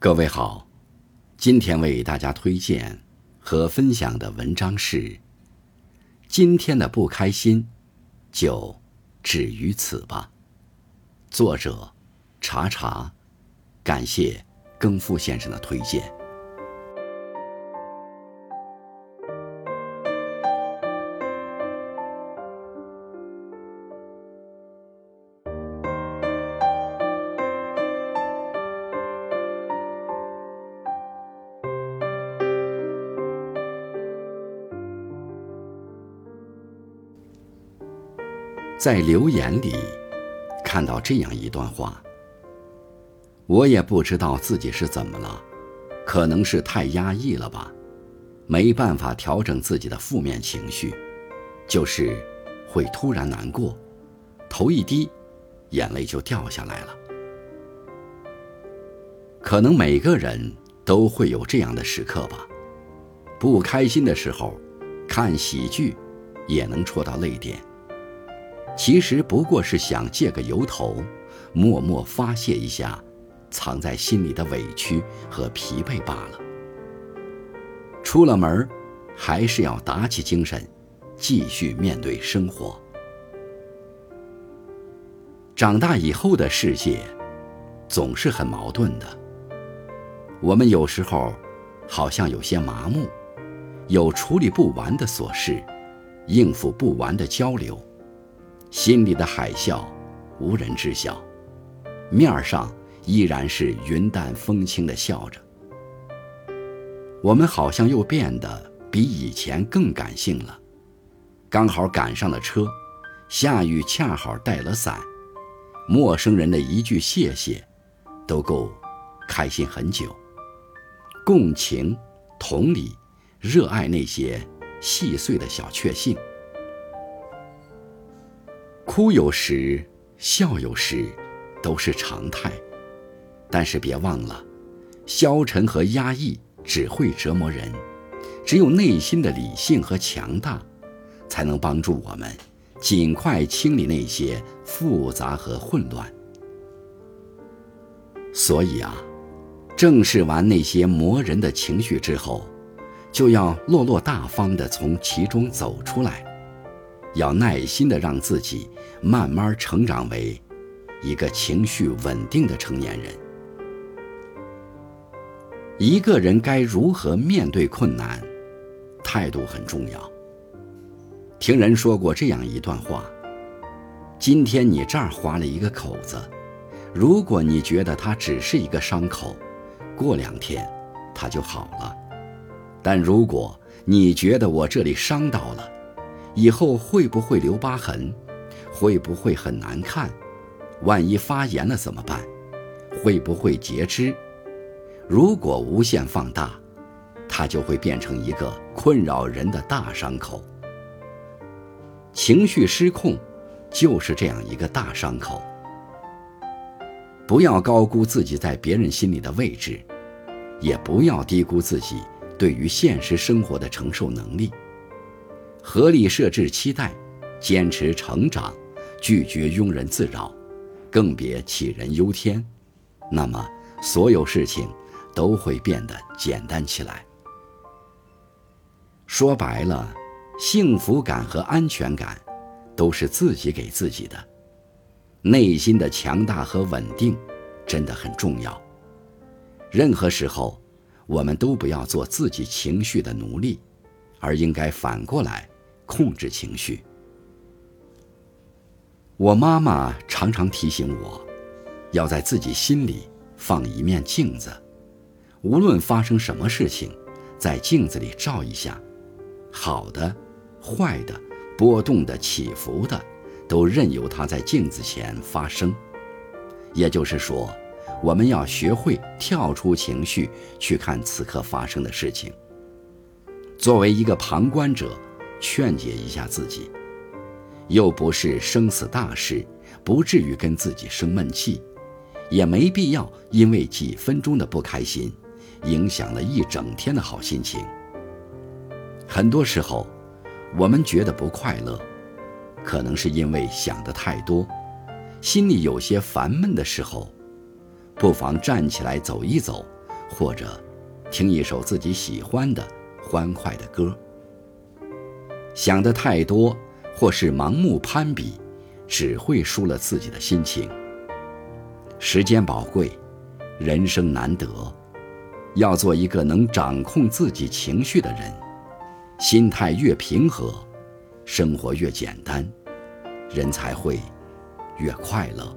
各位好，今天为大家推荐和分享的文章是：今天的不开心，就止于此吧。作者：查查，感谢更夫先生的推荐。在留言里看到这样一段话，我也不知道自己是怎么了，可能是太压抑了吧，没办法调整自己的负面情绪，就是会突然难过，头一低，眼泪就掉下来了。可能每个人都会有这样的时刻吧，不开心的时候，看喜剧也能戳到泪点。其实不过是想借个由头，默默发泄一下藏在心里的委屈和疲惫罢了。出了门还是要打起精神，继续面对生活。长大以后的世界，总是很矛盾的。我们有时候好像有些麻木，有处理不完的琐事，应付不完的交流。心里的海啸，无人知晓，面儿上依然是云淡风轻的笑着。我们好像又变得比以前更感性了。刚好赶上了车，下雨恰好带了伞，陌生人的一句谢谢，都够开心很久。共情、同理、热爱那些细碎的小确幸。哭有时，笑有时，都是常态。但是别忘了，消沉和压抑只会折磨人。只有内心的理性和强大，才能帮助我们尽快清理那些复杂和混乱。所以啊，正视完那些磨人的情绪之后，就要落落大方地从其中走出来。要耐心地让自己慢慢成长为一个情绪稳定的成年人。一个人该如何面对困难，态度很重要。听人说过这样一段话：今天你这儿划了一个口子，如果你觉得它只是一个伤口，过两天它就好了；但如果你觉得我这里伤到了，以后会不会留疤痕？会不会很难看？万一发炎了怎么办？会不会截肢？如果无限放大，它就会变成一个困扰人的大伤口。情绪失控，就是这样一个大伤口。不要高估自己在别人心里的位置，也不要低估自己对于现实生活的承受能力。合理设置期待，坚持成长，拒绝庸人自扰，更别杞人忧天。那么，所有事情都会变得简单起来。说白了，幸福感和安全感都是自己给自己的。内心的强大和稳定真的很重要。任何时候，我们都不要做自己情绪的奴隶，而应该反过来。控制情绪。我妈妈常常提醒我，要在自己心里放一面镜子，无论发生什么事情，在镜子里照一下，好的、坏的、波动的、起伏的，都任由它在镜子前发生。也就是说，我们要学会跳出情绪去看此刻发生的事情。作为一个旁观者。劝解一下自己，又不是生死大事，不至于跟自己生闷气，也没必要因为几分钟的不开心，影响了一整天的好心情。很多时候，我们觉得不快乐，可能是因为想的太多，心里有些烦闷的时候，不妨站起来走一走，或者听一首自己喜欢的欢快的歌。想的太多，或是盲目攀比，只会输了自己的心情。时间宝贵，人生难得，要做一个能掌控自己情绪的人。心态越平和，生活越简单，人才会越快乐。